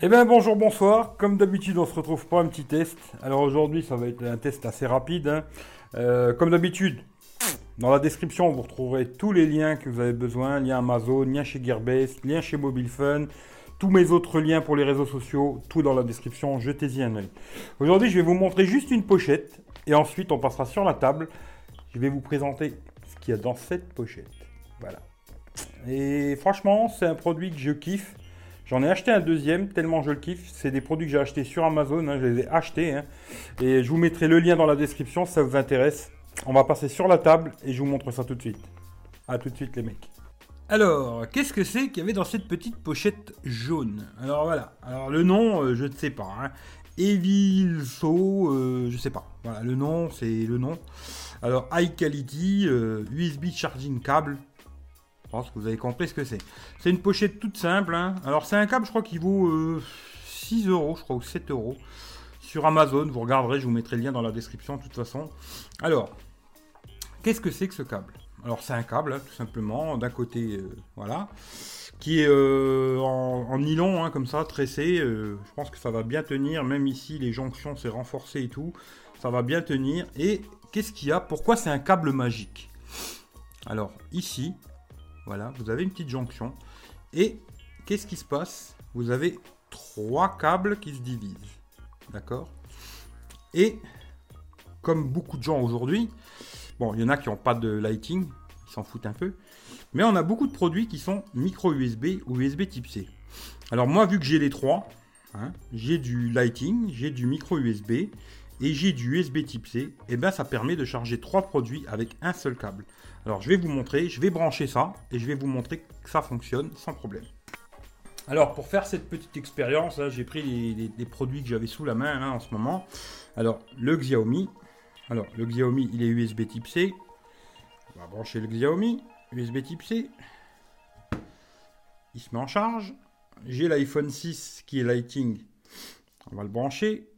Eh bien bonjour, bonsoir. Comme d'habitude, on se retrouve pour un petit test. Alors aujourd'hui, ça va être un test assez rapide. hein. Euh, comme d'habitude, dans la description, vous retrouverez tous les liens que vous avez besoin. Lien Amazon, lien chez Gearbest, lien chez Mobile Fun. Tous mes autres liens pour les réseaux sociaux, tout dans la description, jetez-y un œil. Aujourd'hui, je vais vous montrer juste une pochette et ensuite on passera sur la table. Je vais vous présenter ce qu'il y a dans cette pochette. Voilà. Et franchement, c'est un produit que je kiffe. J'en ai acheté un deuxième, tellement je le kiffe. C'est des produits que j'ai achetés sur Amazon, hein, je les ai achetés. hein. Et je vous mettrai le lien dans la description si ça vous intéresse. On va passer sur la table et je vous montre ça tout de suite. A tout de suite les mecs. Alors, qu'est-ce que c'est qu'il y avait dans cette petite pochette jaune? Alors voilà, alors le nom, euh, je ne sais pas. Hein. Evil So, euh, je sais pas. Voilà, le nom, c'est le nom. Alors, High Quality, euh, USB Charging Cable. Je pense que vous avez compris ce que c'est. C'est une pochette toute simple. hein. Alors, c'est un câble, je crois, qui vaut euh, 6 euros, je crois, ou 7 euros. Sur Amazon, vous regarderez, je vous mettrai le lien dans la description de toute façon. Alors, qu'est-ce que c'est que ce câble? Alors, c'est un câble, hein, tout simplement, d'un côté, euh, voilà, qui est euh, en, nylon, hein, comme ça, tressé. euh, je pense que ça va bien tenir, même ici, les jonctions, c'est renforcé et tout. Ça va bien tenir. Et qu'est-ce qu'il y a? Pourquoi c'est un câble magique? Alors, ici, voilà, vous avez une petite jonction. Et qu'est-ce qui se passe? Vous avez trois câbles qui se divisent. D'accord? Et comme beaucoup de gens aujourd'hui, bon, il y en a qui n'ont pas de lighting, ils s'en foutent un peu, mais on a beaucoup de produits qui sont micro USB ou USB type C. Alors moi, vu que j'ai les trois, hein, j'ai du lighting, j'ai du micro USB et j'ai du USB type C, et ben ça permet de charger trois produits avec un seul câble. Alors je vais vous montrer, je vais brancher ça et je vais vous montrer que ça fonctionne sans problème. Alors pour faire cette petite expérience, hein, j'ai pris les, produits que j'avais sous la main là, en ce moment. Alors le Xiaomi, alors le Xiaomi il est USB type C. On va brancher le Xiaomi, USB type C. Il se met en charge. J'ai l'iPhone 6 qui est Lighting. On va le brancher.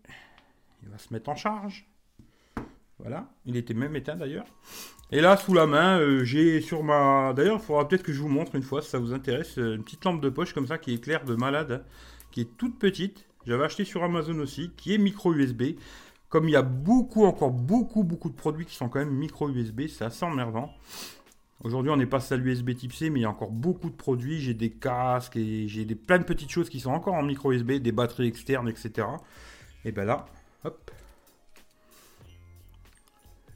Il va se mettre en charge. Voilà, il était même éteint d'ailleurs. Et là, sous la main, euh, j'ai sur ma. D'ailleurs, il faudra peut-être que je vous montre une fois, si ça vous intéresse, euh, une petite lampe de poche comme ça qui éclaire de malade, hein, qui est toute petite. J'avais acheté sur Amazon aussi, qui est micro USB. Comme il y a beaucoup, encore beaucoup, beaucoup de produits qui sont quand même micro USB, c'est assez emmerdant. Aujourd'hui, on est passé à l'USB type C, mais il y a encore beaucoup de produits. J'ai des casques et j'ai plein de petites choses qui sont encore en micro USB, des batteries externes, etc. Et ben là,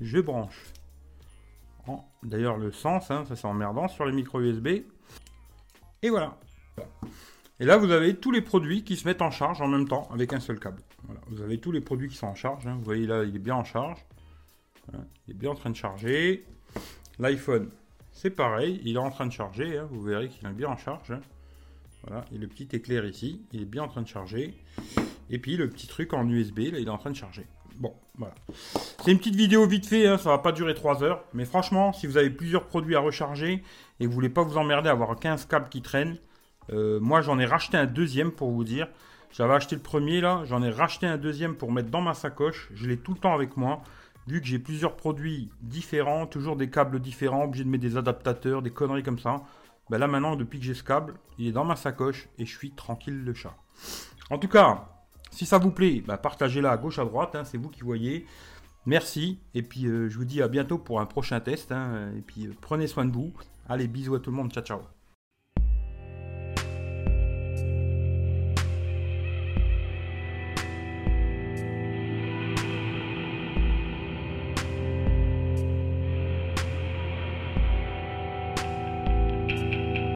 je branche. D'ailleurs, le sens, hein, ça c'est emmerdant sur les micro USB. Et voilà. Et là, vous avez tous les produits qui se mettent en charge en même temps avec un seul câble. Vous avez tous les produits qui sont en charge. hein. Vous voyez là, il est bien en charge. Il est bien en train de charger. L'iPhone, c'est pareil. Il est en train de charger. hein. Vous verrez qu'il est bien en charge. Voilà. Et le petit éclair ici, il est bien en train de charger. Et puis le petit truc en USB, là, il est en train de charger. Bon, voilà. C'est une petite vidéo vite fait, hein, ça va pas durer 3 heures. Mais franchement, si vous avez plusieurs produits à recharger et que vous voulez pas vous emmerder à avoir 15 câbles qui traînent, euh, moi j'en ai racheté un deuxième pour vous dire. J'avais acheté le premier là, j'en ai racheté un deuxième pour mettre dans ma sacoche. Je l'ai tout le temps avec moi. Vu que j'ai plusieurs produits différents, toujours des câbles différents, obligé de mettre des adaptateurs, des conneries comme ça. Ben là maintenant, depuis que j'ai ce câble, il est dans ma sacoche et je suis tranquille le chat. En tout cas, si ça vous plaît, bah, partagez-la à gauche, à droite, hein, c'est vous qui voyez. Merci, et puis euh, je vous dis à bientôt pour un prochain test, hein, et puis euh, prenez soin de vous. Allez, bisous à tout le monde, ciao ciao.